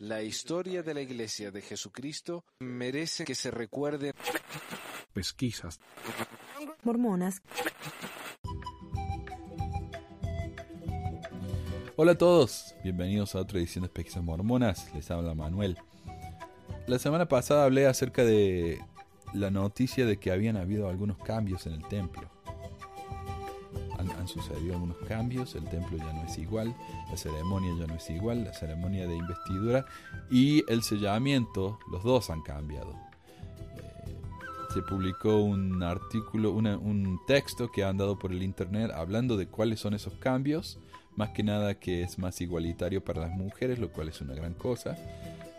La historia de la Iglesia de Jesucristo merece que se recuerde. Pesquisas. Mormonas. Hola a todos, bienvenidos a otra edición de Pesquisas Mormonas. Les habla Manuel. La semana pasada hablé acerca de la noticia de que habían habido algunos cambios en el templo. Han, han, sucedido algunos cambios, el templo ya no es igual, la ceremonia ya no es igual, la ceremonia de investidura y el sellamiento, los dos han cambiado. Eh, se publicó un artículo, una, un texto que ha andado por el internet hablando de cuáles son esos cambios, más que nada que es más igualitario para las mujeres, lo cual es una gran cosa,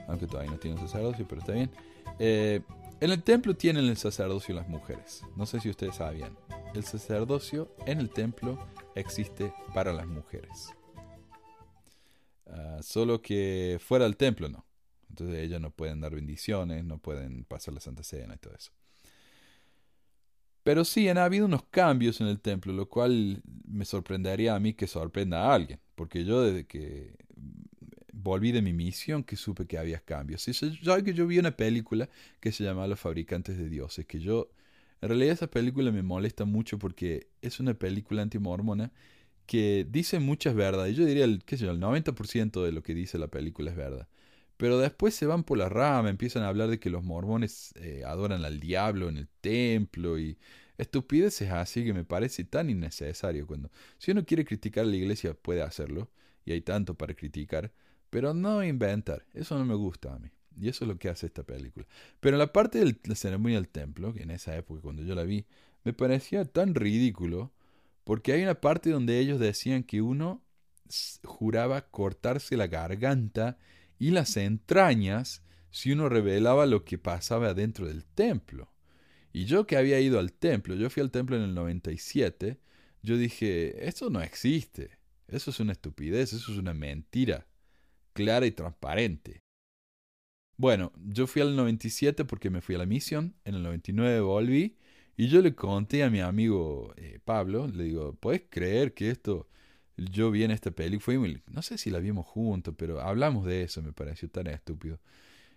aunque todavía no tiene un sacerdocio, pero está bien. Eh, en el templo tienen el sacerdocio las mujeres. No sé si ustedes sabían. El sacerdocio en el templo existe para las mujeres. Uh, solo que fuera del templo no. Entonces ellas no pueden dar bendiciones, no pueden pasar la Santa Cena y todo eso. Pero sí han habido unos cambios en el templo, lo cual me sorprendería a mí que sorprenda a alguien. Porque yo desde que volví de mi misión que supe que había cambios. Y yo, que yo vi una película que se llama Los Fabricantes de Dioses, que yo, en realidad esa película me molesta mucho porque es una película antimormona que dice muchas verdades. Yo diría, el, qué sé yo, el 90% de lo que dice la película es verdad. Pero después se van por la rama, empiezan a hablar de que los mormones eh, adoran al diablo en el templo y estupideces así que me parece tan innecesario cuando si uno quiere criticar a la iglesia puede hacerlo y hay tanto para criticar pero no inventar. Eso no me gusta a mí. Y eso es lo que hace esta película. Pero la parte de la ceremonia del templo, que en esa época cuando yo la vi, me parecía tan ridículo, porque hay una parte donde ellos decían que uno juraba cortarse la garganta y las entrañas si uno revelaba lo que pasaba dentro del templo. Y yo que había ido al templo, yo fui al templo en el 97, yo dije, eso no existe, eso es una estupidez, eso es una mentira clara y transparente. Bueno, yo fui al 97 porque me fui a la misión, en el 99 volví y yo le conté a mi amigo eh, Pablo, le digo, ¿puedes creer que esto, yo vi en esta película, no sé si la vimos juntos, pero hablamos de eso, me pareció tan estúpido.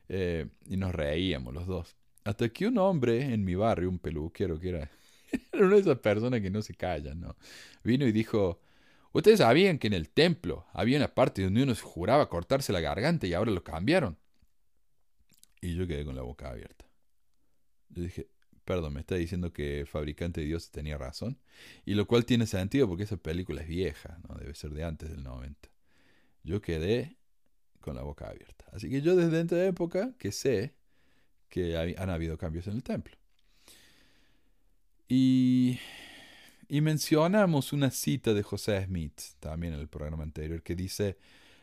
Eh, y nos reíamos los dos. Hasta que un hombre en mi barrio, un peluquero que era, una de esas personas que no se callan, ¿no? Vino y dijo, Ustedes sabían que en el templo había una parte donde uno juraba cortarse la garganta y ahora lo cambiaron. Y yo quedé con la boca abierta. Yo dije, perdón, me está diciendo que el fabricante de Dios tenía razón. Y lo cual tiene sentido porque esa película es vieja, ¿no? Debe ser de antes del 90. Yo quedé con la boca abierta. Así que yo desde esta época que sé que han habido cambios en el templo. Y y mencionamos una cita de José Smith, también en el programa anterior, que dice,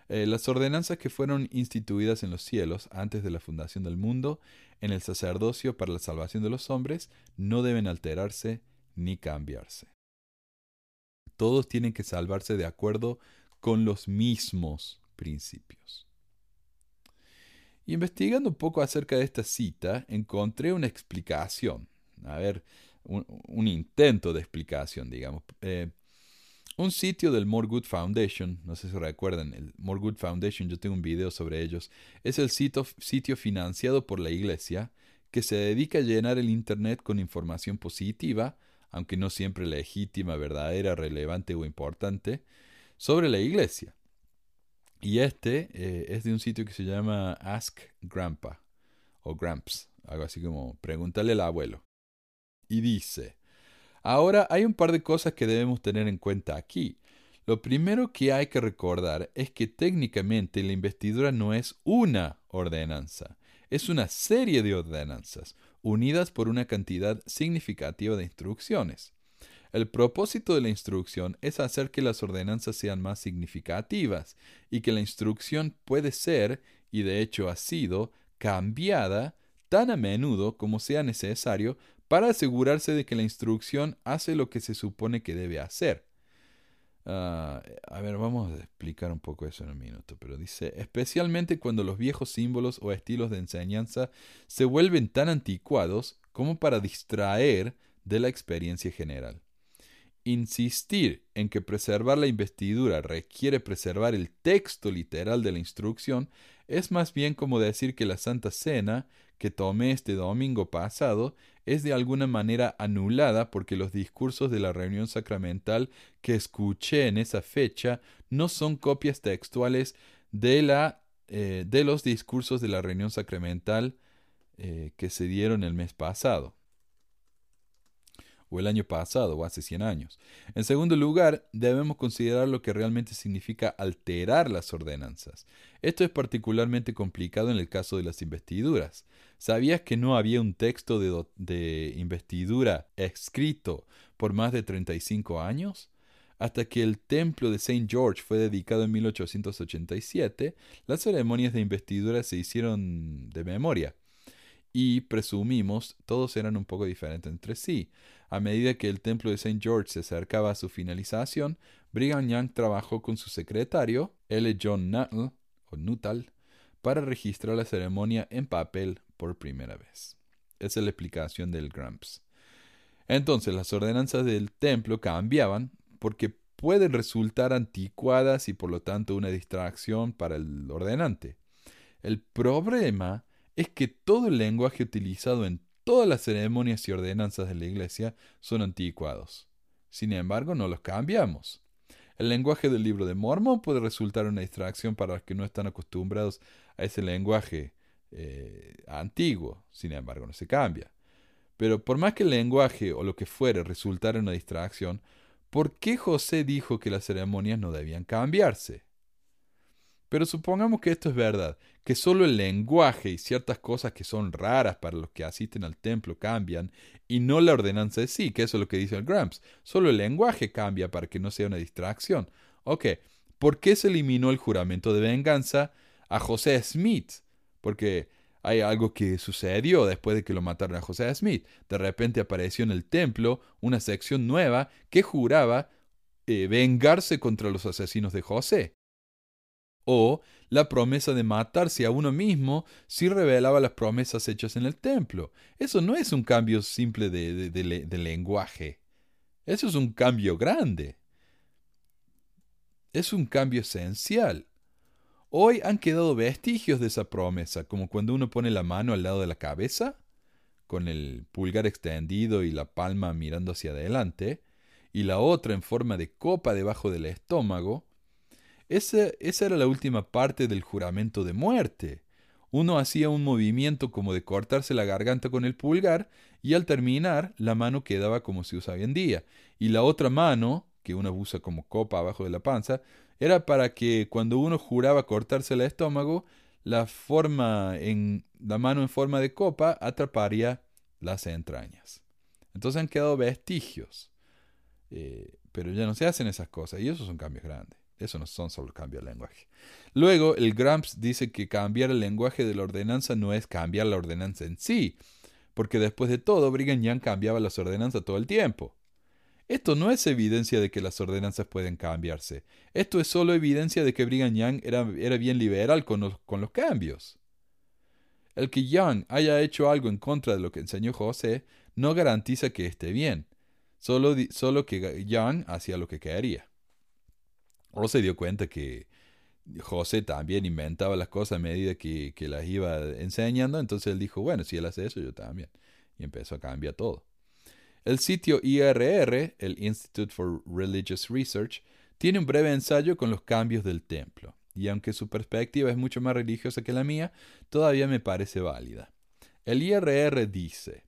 eh, las ordenanzas que fueron instituidas en los cielos antes de la fundación del mundo, en el sacerdocio para la salvación de los hombres, no deben alterarse ni cambiarse. Todos tienen que salvarse de acuerdo con los mismos principios. Investigando un poco acerca de esta cita, encontré una explicación. A ver, un, intento de explicación, digamos. Eh, un sitio del More Good Foundation, no sé si recuerdan, el More Good Foundation, yo tengo un video sobre ellos, es el sitio, sitio financiado por la iglesia que se dedica a llenar el Internet con información positiva, aunque no siempre legítima, verdadera, relevante o importante, sobre la iglesia. Y este eh, es de un sitio que se llama Ask Grandpa o Gramps, algo así como pregúntale al abuelo y dice, ahora hay un par de cosas que debemos tener en cuenta aquí. Lo primero que hay que recordar es que técnicamente la investidura no es una ordenanza, es una serie de ordenanzas, unidas por una cantidad significativa de instrucciones. El propósito de la instrucción es hacer que las ordenanzas sean más significativas y que la instrucción puede ser, y de hecho ha sido, cambiada tan a menudo como sea necesario para asegurarse de que la instrucción hace lo que se supone que debe hacer. Ah, a ver, vamos a explicar un poco eso en un minuto, pero dice, especialmente cuando los viejos símbolos o estilos de enseñanza se vuelven tan anticuados como para distraer de la experiencia general. Insistir en que preservar la investidura requiere preservar el texto literal de la instrucción es más bien como decir que la Santa Cena que tomé este domingo pasado es de alguna manera anulada porque los discursos de la reunión sacramental que escuché en esa fecha no son copias textuales de, la, eh, de los discursos de la reunión sacramental eh, que se dieron el mes pasado o el año pasado o hace 100 años. En segundo lugar, debemos considerar lo que realmente significa alterar las ordenanzas. Esto es particularmente complicado en el caso de las investiduras. ¿Sabías que no había un texto de, investidura escrito por más de 35 años? Hasta que el templo de St. George fue dedicado en 1887, las ceremonias de investidura se hicieron de memoria y presumimos todos eran un poco diferentes entre sí. A medida que el templo de St. George se acercaba a su finalización, Brigham Young trabajó con su secretario, L. John Nuttall, para registrar la ceremonia en papel por primera vez. Esa es la explicación del Gramps. Entonces las ordenanzas del templo cambiaban porque pueden resultar anticuadas y por lo tanto una distracción para el ordenante. El problema es que todo el lenguaje utilizado en todas las ceremonias y ordenanzas de la Iglesia son anticuados. Sin embargo, no los cambiamos. El lenguaje del libro de Mormón puede resultar una distracción para los que no están acostumbrados a ese lenguaje eh, antiguo, sin embargo, no se cambia. Pero por más que el lenguaje o lo que fuere resultara una distracción, ¿por qué José dijo que las ceremonias no debían cambiarse? Pero supongamos que esto es verdad, que solo el lenguaje y ciertas cosas que son raras para los que asisten al templo cambian, y no la ordenanza de sí, que eso es lo que dice el Gramps. Solo el lenguaje cambia para que no sea una distracción. Ok, ¿por qué se eliminó el juramento de venganza a José Smith? Porque hay algo que sucedió después de que lo mataron a José Smith. De repente apareció en el templo una sección nueva que juraba eh, vengarse contra los asesinos de José o la promesa de matarse a uno mismo si revelaba las promesas hechas en el templo. Eso no es un cambio simple de, de, lenguaje. Eso es un cambio grande. Es un cambio esencial. Hoy han quedado vestigios de esa promesa, como cuando uno pone la mano al lado de la cabeza, con el pulgar extendido y la palma mirando hacia adelante, y la otra en forma de copa debajo del estómago, esa, era la última parte del juramento de muerte. Uno hacía un movimiento como de cortarse la garganta con el pulgar y al terminar la mano quedaba como se usa hoy en día. Y la otra mano, que uno usa como copa abajo de la panza, era para que cuando uno juraba cortarse el estómago, la forma en la mano en forma de copa atraparía las entrañas. Entonces han quedado vestigios. Eh, pero ya no se hacen esas cosas y esos son cambios grandes. Eso no son solo cambios de lenguaje. Luego, el Gramps dice que cambiar el lenguaje de la ordenanza no es cambiar la ordenanza en sí, porque después de todo, Brigham Young cambiaba las ordenanzas todo el tiempo. Esto no es evidencia de que las ordenanzas pueden cambiarse. Esto es solo evidencia de que Brigham Young era, era bien liberal con los, con los cambios. El que Young haya hecho algo en contra de lo que enseñó José no garantiza que esté bien, solo, solo que Young hacía lo que quería. O se dio cuenta que José también inventaba las cosas a medida que, que, las iba enseñando, entonces él dijo, bueno, si él hace eso, yo también. Y empezó a cambiar todo. El sitio IRR, el Institute for Religious Research, tiene un breve ensayo con los cambios del templo, y aunque su perspectiva es mucho más religiosa que la mía, todavía me parece válida. El IRR dice,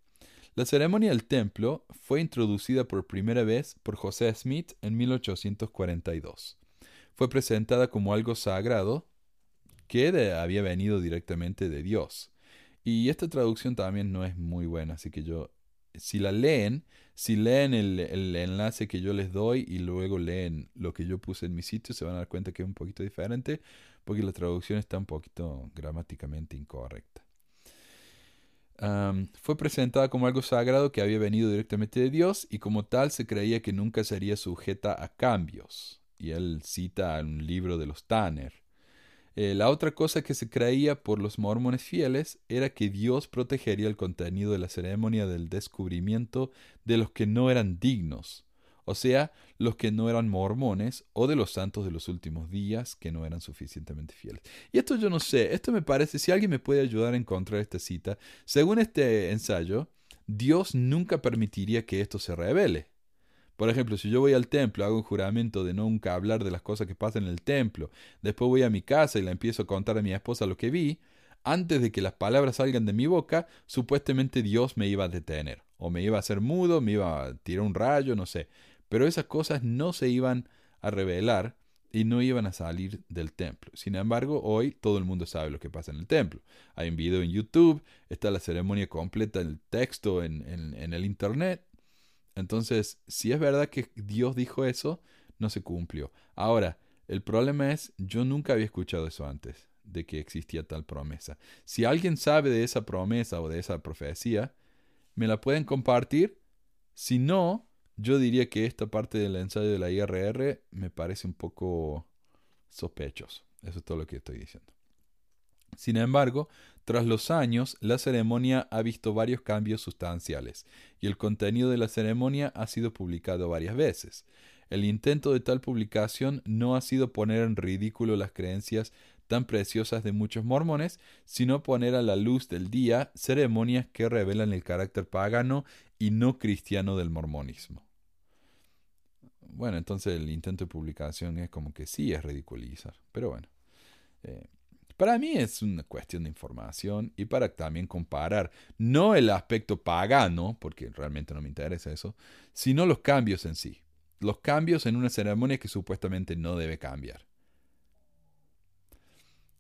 la ceremonia del templo fue introducida por primera vez por José Smith en 1842 fue presentada como algo sagrado que había venido directamente de Dios. Y esta traducción también no es muy buena, así que yo, si la leen, si leen el, el, enlace que yo les doy y luego leen lo que yo puse en mi sitio, se van a dar cuenta que es un poquito diferente, porque la traducción está un poquito gramáticamente incorrecta. fue presentada como algo sagrado que había venido directamente de Dios y como tal se creía que nunca sería sujeta a cambios y él cita un libro de los Tanner. Eh, la otra cosa que se creía por los mormones fieles era que Dios protegería el contenido de la ceremonia del descubrimiento de los que no eran dignos, o sea, los que no eran mormones o de los santos de los últimos días que no eran suficientemente fieles. Y esto yo no sé, esto me parece, si alguien me puede ayudar a encontrar esta cita, según este ensayo, Dios nunca permitiría que esto se revele. Por ejemplo, si yo voy al templo, hago un juramento de nunca hablar de las cosas que pasan en el templo, después voy a mi casa y le empiezo a contar a mi esposa lo que vi, antes de que las palabras salgan de mi boca, supuestamente Dios me iba a detener, o me iba a hacer mudo, me iba a tirar un rayo, no sé. Pero esas cosas no se iban a revelar y no iban a salir del templo. Sin embargo, hoy todo el mundo sabe lo que pasa en el templo. Hay un video en YouTube, está la ceremonia completa, el texto en, en el Internet. Entonces, si es verdad que Dios dijo eso, no se cumplió. Ahora, el problema es, yo nunca había escuchado eso antes de que existía tal promesa. Si alguien sabe de esa promesa o de esa profecía, me la pueden compartir. Si no, yo diría que esta parte del ensayo de la IRR me parece un poco sospechoso. Eso es todo lo que estoy diciendo. Sin embargo, tras los años, la ceremonia ha visto varios cambios sustanciales y el contenido de la ceremonia ha sido publicado varias veces. El intento de tal publicación no ha sido poner en ridículo las creencias tan preciosas de muchos mormones, sino poner a la luz del día ceremonias que revelan el carácter pagano y no cristiano del mormonismo. Bueno, entonces el intento de publicación es como que sí es ridiculizar, pero bueno. Eh, para mí es una cuestión de información y para también comparar no el aspecto pagano, porque realmente no me interesa eso, sino los cambios en sí. Los cambios en una ceremonia que supuestamente no debe cambiar.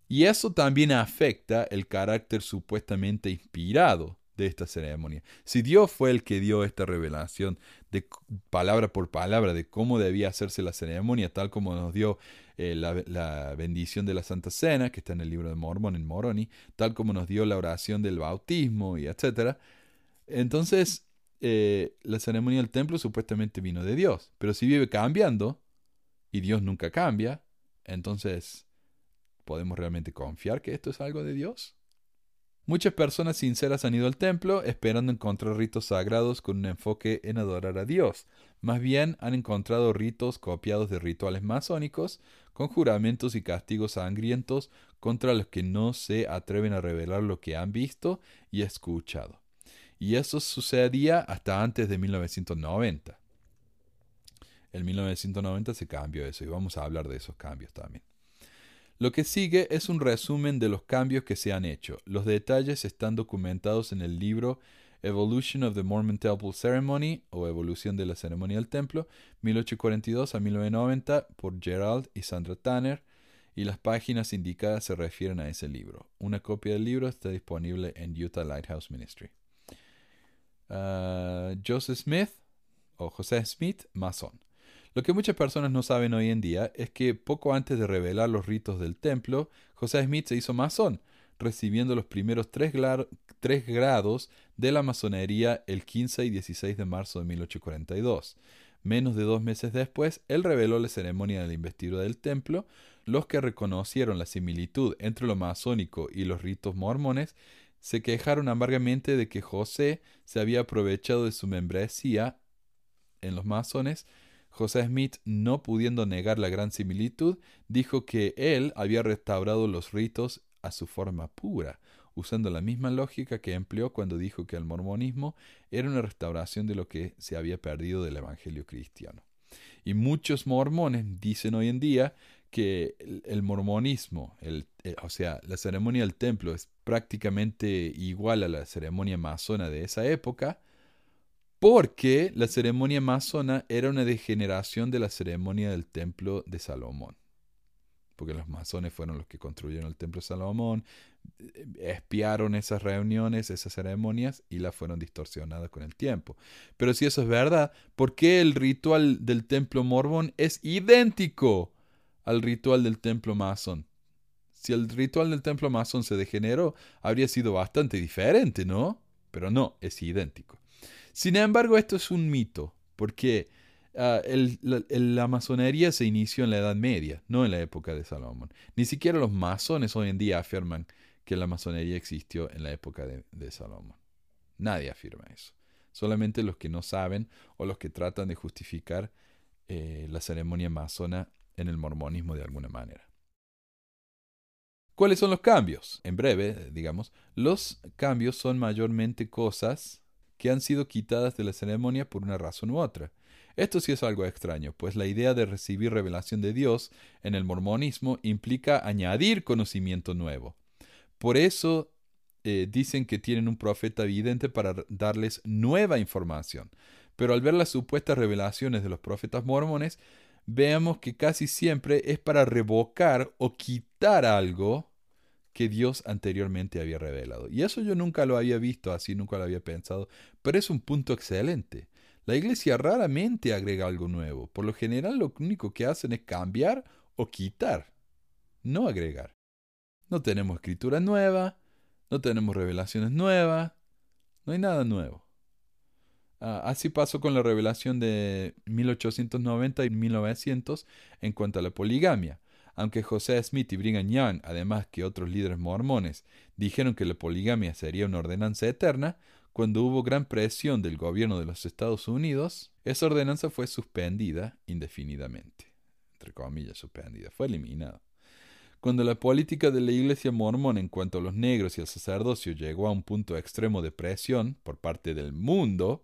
Y eso también afecta el carácter supuestamente inspirado de esta ceremonia. Si Dios fue el que dio esta revelación de palabra por palabra de cómo debía hacerse la ceremonia, tal como nos dio eh, la, bendición de la Santa Cena, que está en el libro de Mormón, en Moroni, tal como nos dio la oración del bautismo y etcétera, entonces eh, la ceremonia del templo supuestamente vino de Dios. Pero si vive cambiando, y Dios nunca cambia, entonces ¿Podemos realmente confiar que esto es algo de Dios? Muchas personas sinceras han ido al templo esperando encontrar ritos sagrados con un enfoque en adorar a Dios. Más bien han encontrado ritos copiados de rituales masónicos, con juramentos y castigos sangrientos contra los que no se atreven a revelar lo que han visto y escuchado. Y eso sucedía hasta antes de 1990. En 1990 se cambió eso y vamos a hablar de esos cambios también. Lo que sigue es un resumen de los cambios que se han hecho. Los detalles están documentados en el libro Evolution of the Mormon Temple Ceremony o Evolución de la Ceremonia del Templo, 1842 a 1990 por Gerald y Sandra Tanner, y las páginas indicadas se refieren a ese libro. Una copia del libro está disponible en Utah Lighthouse Ministry. Ah, Joseph Smith o José Smith, masón. Lo que muchas personas no saben hoy en día es que poco antes de revelar los ritos del templo, José Smith se hizo masón, recibiendo los primeros tres, grados de la masonería el 15 y 16 de marzo de 1842. Menos de dos meses después, él reveló la ceremonia de la investidura del templo. Los que reconocieron la similitud entre lo masónico y los ritos mormones se quejaron amargamente de que José se había aprovechado de su membresía en los masones José Smith, no pudiendo negar la gran similitud, dijo que él había restaurado los ritos a su forma pura, usando la misma lógica que empleó cuando dijo que el mormonismo era una restauración de lo que se había perdido del Evangelio cristiano. Y muchos mormones dicen hoy en día que el, mormonismo, eh, o sea, la ceremonia del templo es prácticamente igual a la ceremonia masona de esa época, porque la ceremonia masona era una degeneración de la ceremonia del templo de Salomón. Porque los masones fueron los que construyeron el templo de Salomón, espiaron esas reuniones, esas ceremonias y las fueron distorsionadas con el tiempo. Pero si eso es verdad, ¿por qué el ritual del templo mormón es idéntico al ritual del templo masón? Si el ritual del templo masón se degeneró, habría sido bastante diferente, ¿no? Pero no, es idéntico. Sin embargo, esto es un mito, porque ah, la, masonería se inició en la Edad Media, no en la época de Salomón. Ni siquiera los masones hoy en día afirman que la masonería existió en la época de, Salomón. Nadie afirma eso. solamente los que no saben o los que tratan de justificar eh, la ceremonia masona en el mormonismo de alguna manera. ¿Cuáles son los cambios? En breve, digamos, los cambios son mayormente cosas que han sido quitadas de la ceremonia por una razón u otra. Esto sí es algo extraño, pues la idea de recibir revelación de Dios en el mormonismo implica añadir conocimiento nuevo. Por eso eh, dicen que tienen un profeta evidente para darles nueva información. Pero al ver las supuestas revelaciones de los profetas mormones, veamos que casi siempre es para revocar o quitar algo que Dios anteriormente había revelado. Y eso yo nunca lo había visto así, nunca lo había pensado, pero es un punto excelente. La iglesia raramente agrega algo nuevo. Por lo general lo único que hacen es cambiar o quitar, no agregar. No tenemos escritura nueva, no tenemos revelaciones nuevas, no hay nada nuevo. Ah, así pasó con la revelación de 1890 y 1900 en cuanto a la poligamia. Aunque José Smith y Brigham Young, además que otros líderes mormones, dijeron que la poligamia sería una ordenanza eterna, cuando hubo gran presión del gobierno de los Estados Unidos, esa ordenanza fue suspendida indefinidamente. Entre comillas, suspendida. Fue eliminada. Cuando la política de la Iglesia mormona en cuanto a los negros y el sacerdocio llegó a un punto extremo de presión por parte del mundo,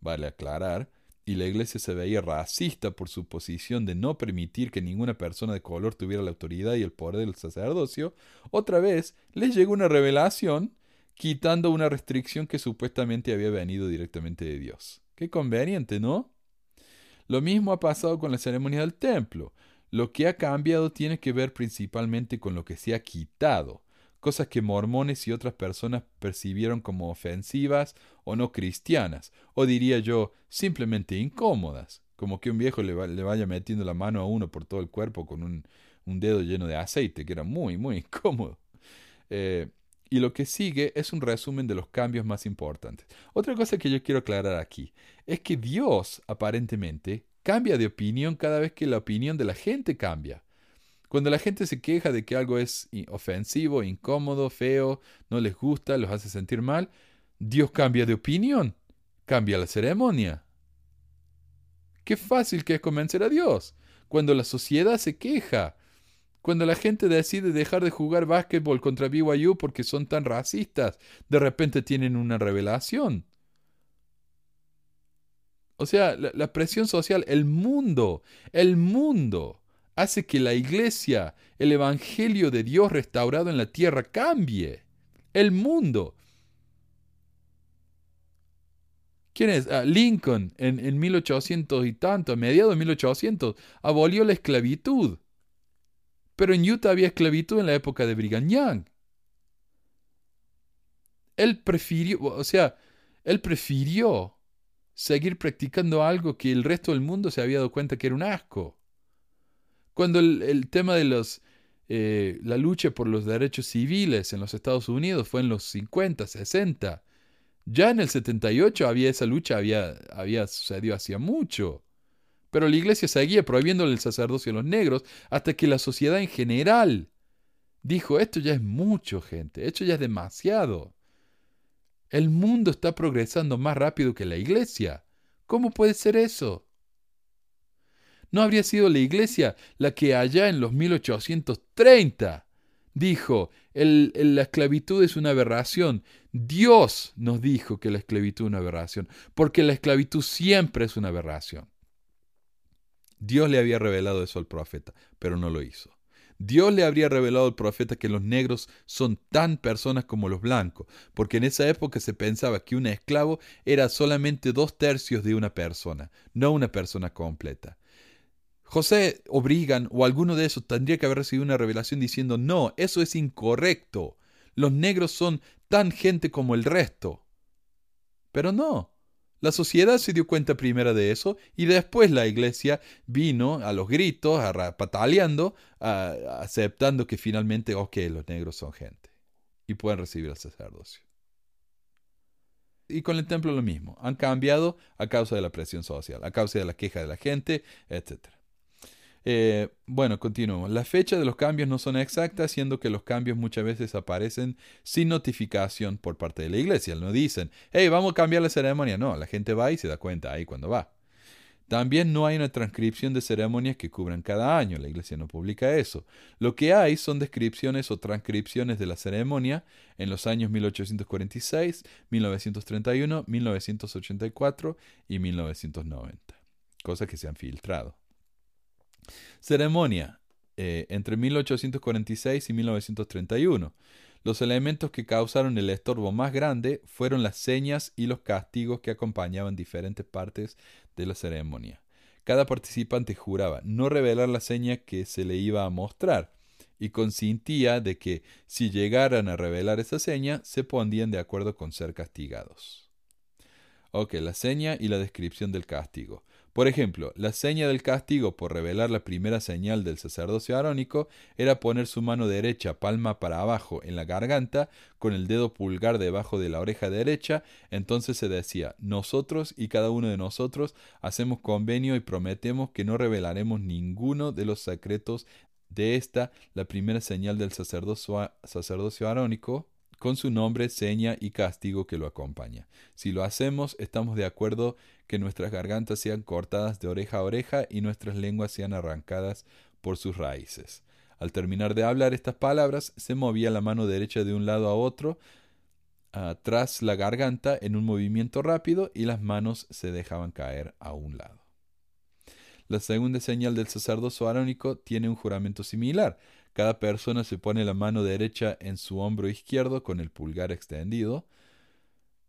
vale aclarar, y la iglesia se veía racista por su posición de no permitir que ninguna persona de color tuviera la autoridad y el poder del sacerdocio, otra vez les llegó una revelación quitando una restricción que supuestamente había venido directamente de Dios. Qué conveniente, ¿no? Lo mismo ha pasado con la ceremonia del templo. Lo que ha cambiado tiene que ver principalmente con lo que se ha quitado cosas que mormones y otras personas percibieron como ofensivas o no cristianas, o diría yo, simplemente incómodas, como que un viejo le, vaya metiendo la mano a uno por todo el cuerpo con un, dedo lleno de aceite, que era muy, muy incómodo. Eh, y lo que sigue es un resumen de los cambios más importantes. Otra cosa que yo quiero aclarar aquí es que Dios, aparentemente, cambia de opinión cada vez que la opinión de la gente cambia. Cuando la gente se queja de que algo es ofensivo, incómodo, feo, no les gusta, los hace sentir mal, Dios cambia de opinión, cambia la ceremonia. Qué fácil que es convencer a Dios. Cuando la sociedad se queja, cuando la gente decide dejar de jugar básquetbol contra BYU porque son tan racistas, de repente tienen una revelación. O sea, la, presión social, el mundo, el mundo hace que la iglesia, el Evangelio de Dios restaurado en la tierra cambie. El mundo. ¿Quién es? Ah, Lincoln en, en 1800 y tanto, a mediados de 1800, abolió la esclavitud. Pero en Utah había esclavitud en la época de Brigham Young. Él prefirió, o sea, él prefirió seguir practicando algo que el resto del mundo se había dado cuenta que era un asco. Cuando el, tema de los, eh, la lucha por los derechos civiles en los Estados Unidos fue en los 50, 60, ya en el 78 había esa lucha, había, había sucedido hacía mucho. Pero la iglesia seguía prohibiéndole el sacerdocio a los negros hasta que la sociedad en general dijo, esto ya es mucho, gente, esto ya es demasiado. El mundo está progresando más rápido que la iglesia. ¿Cómo puede ser eso? ¿No habría sido la iglesia la que allá en los 1830 dijo, la esclavitud es una aberración? Dios nos dijo que la esclavitud es una aberración, porque la esclavitud siempre es una aberración. Dios le había revelado eso al profeta, pero no lo hizo. Dios le habría revelado al profeta que los negros son tan personas como los blancos, porque en esa época se pensaba que un esclavo era solamente dos tercios de una persona, no una persona completa. José o Brigham o alguno de esos tendría que haber recibido una revelación diciendo, no, eso es incorrecto. Los negros son tan gente como el resto. Pero no. La sociedad se dio cuenta primero de eso y después la iglesia vino a los gritos, a, pataleando, aceptando que finalmente, ok, los negros son gente y pueden recibir el sacerdocio. Y con el templo lo mismo. Han cambiado a causa de la presión social, a causa de la queja de la gente, etc. Eh, bueno, continuamos. Las fechas de los cambios no son exactas, siendo que los cambios muchas veces aparecen sin notificación por parte de la iglesia. No dicen, hey, vamos a cambiar la ceremonia. No, la gente va y se da cuenta ahí cuando va. También no hay una transcripción de ceremonias que cubran cada año, la iglesia no publica eso. Lo que hay son descripciones o transcripciones de la ceremonia en los años 1846, 1931, 1984 y 1990, cosas que se han filtrado. Ceremonia eh, entre 1846 y 1931. Los elementos que causaron el estorbo más grande fueron las señas y los castigos que acompañaban diferentes partes de la ceremonia. Cada participante juraba no revelar la seña que se le iba a mostrar y consintía de que si llegaran a revelar esa seña se pondrían de acuerdo con ser castigados. Ok, la seña y la descripción del castigo. Por ejemplo, la seña del castigo por revelar la primera señal del sacerdocio arónico era poner su mano derecha palma para abajo en la garganta con el dedo pulgar debajo de la oreja derecha, entonces se decía, nosotros y cada uno de nosotros hacemos convenio y prometemos que no revelaremos ninguno de los secretos de esta, la primera señal del sacerdocio, sacerdocio arónico, con su nombre, seña y castigo que lo acompaña. Si lo hacemos, estamos de acuerdo que nuestras gargantas sean cortadas de oreja a oreja y nuestras lenguas sean arrancadas por sus raíces. Al terminar de hablar estas palabras, se movía la mano derecha de un lado a otro, tras la garganta en un movimiento rápido y las manos se dejaban caer a un lado. La segunda señal del sacerdocio arónico tiene un juramento similar. Cada persona se pone la mano derecha en su hombro izquierdo con el pulgar extendido.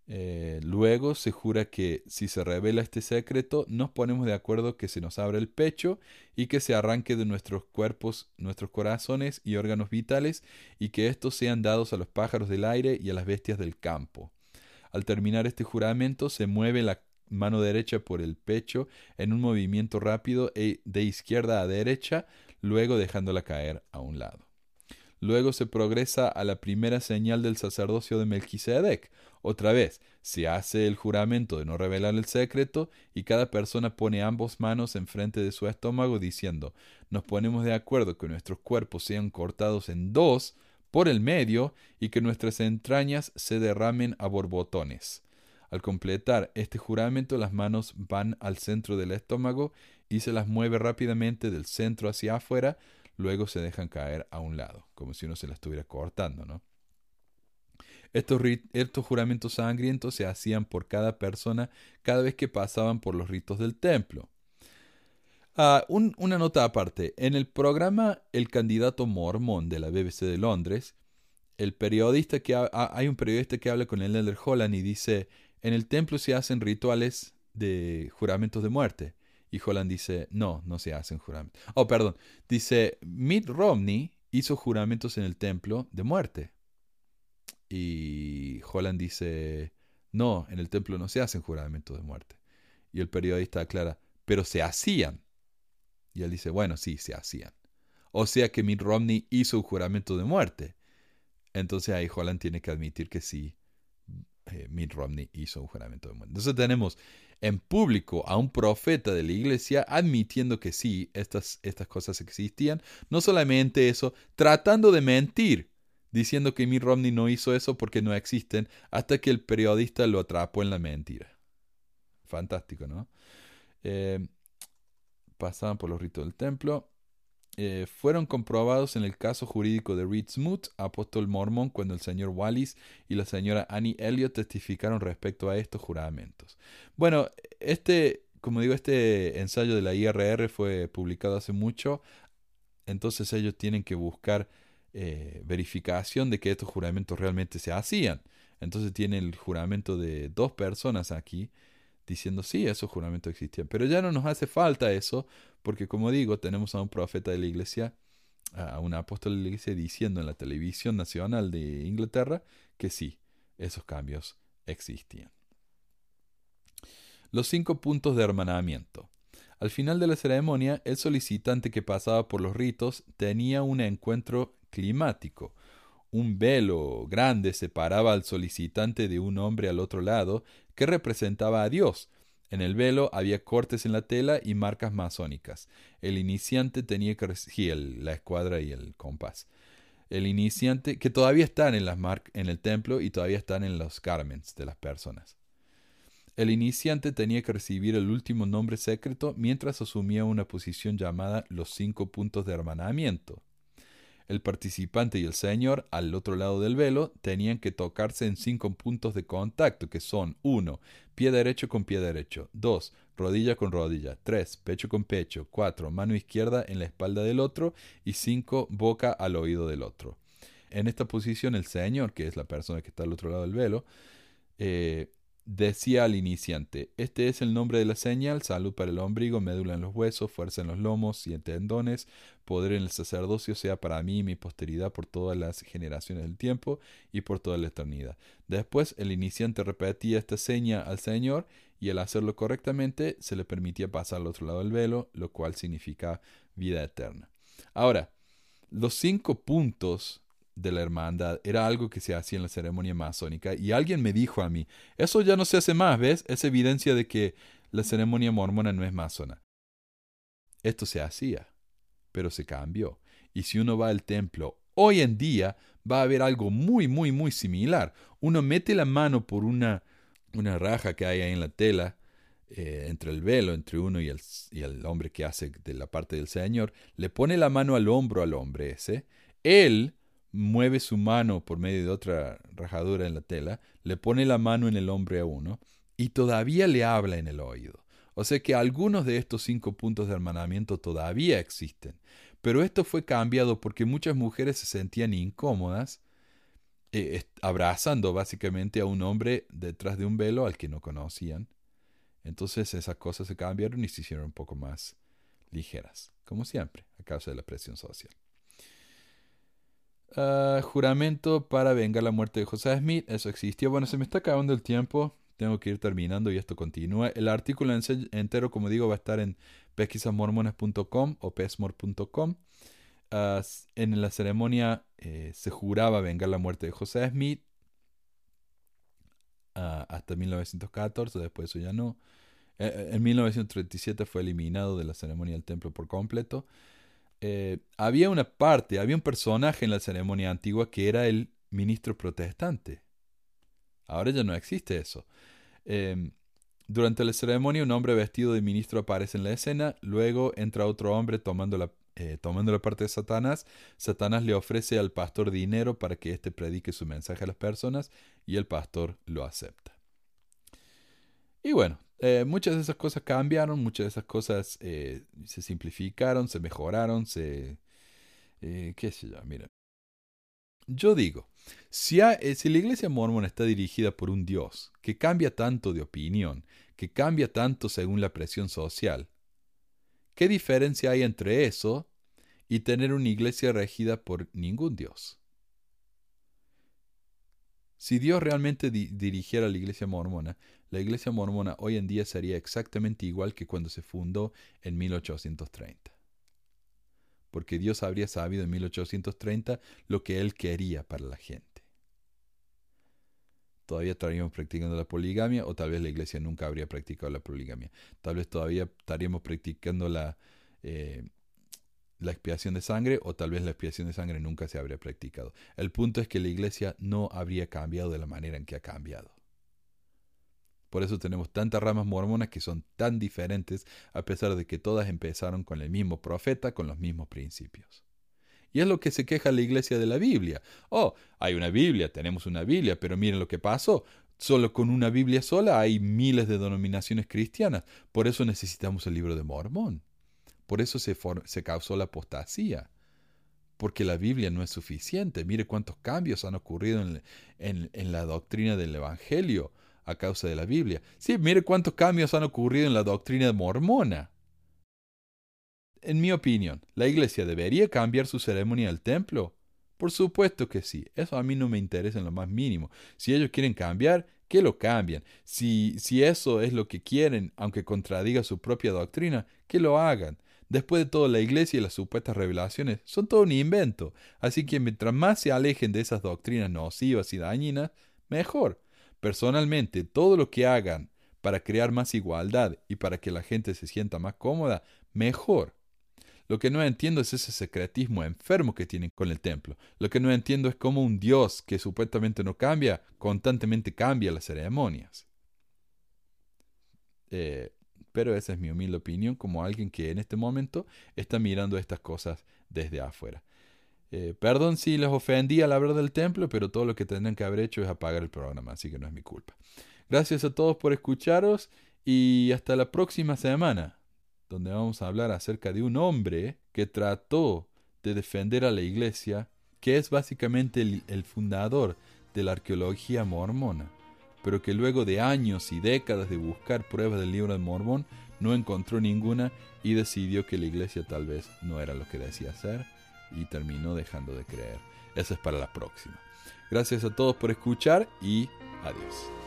Eh, luego se jura que si se revela este secreto, nos ponemos de acuerdo que se nos abra el pecho y que se arranque de nuestros cuerpos, nuestros corazones y órganos vitales, y que estos sean dados a los pájaros del aire y a las bestias del campo. Al terminar este juramento, se mueve la mano derecha por el pecho en un movimiento rápido e de izquierda a derecha, luego dejándola caer a un lado. Luego se progresa a la primera señal del sacerdocio de Melquisedec. Otra vez, se hace el juramento de no revelar el secreto y cada persona pone ambas manos enfrente de su estómago diciendo, nos ponemos de acuerdo que nuestros cuerpos sean cortados en dos por el medio y que nuestras entrañas se derramen a borbotones. Al completar este juramento, las manos van al centro del estómago y se las mueve rápidamente del centro hacia afuera, luego se dejan caer a un lado, como si uno se las estuviera cortando, ¿no? Estos, estos, juramentos sangrientos se hacían por cada persona cada vez que pasaban por los ritos del templo. Ah, una nota aparte. En el programa El candidato mormón de la BBC de Londres, el periodista que hay un periodista que habla con el Elder Holland y dice en el templo se hacen rituales de juramentos de muerte. Y Holland dice, no, no se hacen juramentos. Oh, perdón. Dice, Mitt Romney hizo juramentos en el templo de muerte. Y Holland dice, no, en el templo no se hacen juramentos de muerte. Y el periodista aclara, pero se hacían. Y él dice, bueno, sí, se hacían. O sea que Mitt Romney hizo un juramento de muerte. Entonces ahí Holland tiene que admitir que sí, eh, Mitt Romney hizo un juramento de muerte. Entonces tenemos en público a un profeta de la iglesia admitiendo que sí, estas, estas cosas existían. No solamente eso, tratando de mentir, diciendo que Mitt Romney no hizo eso porque no existen, hasta que el periodista lo atrapó en la mentira. Fantástico, ¿no? Eh, pasaban por los ritos del templo. Eh, fueron comprobados en el caso jurídico de Reed Smoot, apóstol mormón, cuando el señor Wallis y la señora Annie Elliot testificaron respecto a estos juramentos. Bueno, este, como digo, este ensayo de la IRR fue publicado hace mucho, entonces ellos tienen que buscar eh, verificación de que estos juramentos realmente se hacían. Entonces tiene el juramento de dos personas aquí diciendo sí, esos juramentos existían. Pero ya no nos hace falta eso, porque como digo, tenemos a un profeta de la iglesia, a un apóstol de la iglesia diciendo en la televisión nacional de Inglaterra que sí, esos cambios existían. Los cinco puntos de hermanamiento. Al final de la ceremonia, el solicitante que pasaba por los ritos tenía un encuentro climático, un velo grande separaba al solicitante de un hombre al otro lado que representaba a Dios. En el velo había cortes en la tela y marcas masónicas. El iniciante tenía que sí, la escuadra y el compás. El iniciante, que todavía están en, las en el templo y todavía están en los garments de las personas. El iniciante tenía que recibir el último nombre secreto mientras asumía una posición llamada los cinco puntos de hermanamiento. El participante y el Señor, al otro lado del velo, tenían que tocarse en cinco puntos de contacto, que son 1. Pie derecho con pie derecho. 2. Rodilla con rodilla. 3. Pecho con pecho. 4. Mano izquierda en la espalda del otro. Y 5. Boca al oído del otro. En esta posición, el Señor, que es la persona que está al otro lado del velo, eh, decía al iniciante, este es el nombre de la señal, salud para el ombligo, médula en los huesos, fuerza en los lomos y en tendones, poder en el sacerdocio sea para mí y mi posteridad por todas las generaciones del tiempo y por toda la eternidad. Después el iniciante repetía esta seña al Señor y al hacerlo correctamente se le permitía pasar al otro lado del velo, lo cual significa vida eterna. Ahora, los cinco puntos de la hermandad era algo que se hacía en la ceremonia masónica y alguien me dijo a mí, eso ya no se hace más, ¿ves? Es evidencia de que la ceremonia mormona no es masona. Esto se hacía, pero se cambió. Y si uno va al templo hoy en día, va a haber algo muy, muy, muy similar. Uno mete la mano por una, una raja que hay ahí en la tela, eh, entre el velo, entre uno y el, y el hombre que hace de la parte del Señor, le pone la mano al hombro al hombre ese. Él mueve su mano por medio de otra rajadura en la tela, le pone la mano en el hombre a uno y todavía le habla en el oído. O sea que algunos de estos cinco puntos de hermanamiento todavía existen. Pero esto fue cambiado porque muchas mujeres se sentían incómodas eh, abrazando básicamente a un hombre detrás de un velo al que no conocían. Entonces esas cosas se cambiaron y se hicieron un poco más ligeras, como siempre, a causa de la presión social. Ah, juramento para vengar la muerte de José Smith. Eso existió. Bueno, se me está acabando el tiempo. Tengo que ir terminando y esto continúa. El artículo entero, como digo, va a estar en pesquisasmormones.com o pesmor.com. Ah, en la ceremonia eh, se juraba vengar la muerte de José Smith uh, hasta 1914, después eso ya no. Eh, eh, en 1937 fue eliminado de la ceremonia del templo por completo. Eh, había una parte, había un personaje en la ceremonia antigua que era el ministro protestante. Ahora ya no existe eso. Em, durante la ceremonia un hombre vestido de ministro aparece en la escena, luego entra otro hombre tomando la, eh, tomando la parte de Satanás. Satanás le ofrece al pastor dinero para que éste predique su mensaje a las personas y el pastor lo acepta. Y bueno, eh, muchas de esas cosas cambiaron, muchas de esas cosas eh, se simplificaron, se mejoraron, se... Eh, ¿Qué sé yo? Mira. Yo digo, si, si la iglesia mormona está dirigida por un Dios que cambia tanto de opinión, que cambia tanto según la presión social, ¿qué diferencia hay entre eso y tener una iglesia regida por ningún Dios? Si Dios realmente dirigiera la iglesia mormona, la iglesia mormona hoy en día sería exactamente igual que cuando se fundó en 1830. Porque Dios habría sabido en 1830 lo que Él quería para la gente. Todavía estaríamos practicando la poligamia o tal vez la iglesia nunca habría practicado la poligamia. Tal vez todavía estaríamos practicando la, eh, la expiación de sangre o tal vez la expiación de sangre nunca se habría practicado. El punto es que la iglesia no habría cambiado de la manera en que ha cambiado. Por eso tenemos tantas ramas mormonas que son tan diferentes a pesar de que todas empezaron con el mismo profeta, con los mismos principios. Y es lo que se queja la iglesia de la Biblia. Oh, hay una Biblia, tenemos una Biblia, pero miren lo que pasó. Solo con una Biblia sola hay miles de denominaciones cristianas. Por eso necesitamos el libro de Mormón. Por eso se, se causó la apostasía. Porque la Biblia no es suficiente. Mire cuántos cambios han ocurrido en, la doctrina del Evangelio a causa de la Biblia. Sí, mire cuántos cambios han ocurrido en la doctrina mormona. En mi opinión, ¿la iglesia debería cambiar su ceremonia al templo? Por supuesto que sí. Eso a mí no me interesa en lo más mínimo. Si ellos quieren cambiar, que lo cambien. Si, si eso es lo que quieren, aunque contradiga su propia doctrina, que lo hagan. Después de todo, la iglesia y las supuestas revelaciones son todo un invento, así que mientras más se alejen de esas doctrinas nocivas y dañinas, mejor. Personalmente, todo lo que hagan para crear más igualdad y para que la gente se sienta más cómoda, mejor. Lo que no entiendo es ese secretismo enfermo que tienen con el templo. Lo que no entiendo es cómo un Dios que supuestamente no cambia, constantemente cambia las ceremonias. Eh, pero esa es mi humilde opinión como alguien que en este momento está mirando estas cosas desde afuera. Eh, perdón si les ofendí al hablar del templo, pero todo lo que tendrían que haber hecho es apagar el programa, así que no es mi culpa. Gracias a todos por escucharos y hasta la próxima semana, donde vamos a hablar acerca de un hombre que trató de defender a la iglesia, que es básicamente el fundador de la arqueología mormona, pero que luego de años y décadas de buscar pruebas del libro de Mormón, no encontró ninguna y decidió que la iglesia tal vez no era lo que decía ser y terminó dejando de creer. Eso es para la próxima. Gracias a todos por escuchar y adiós.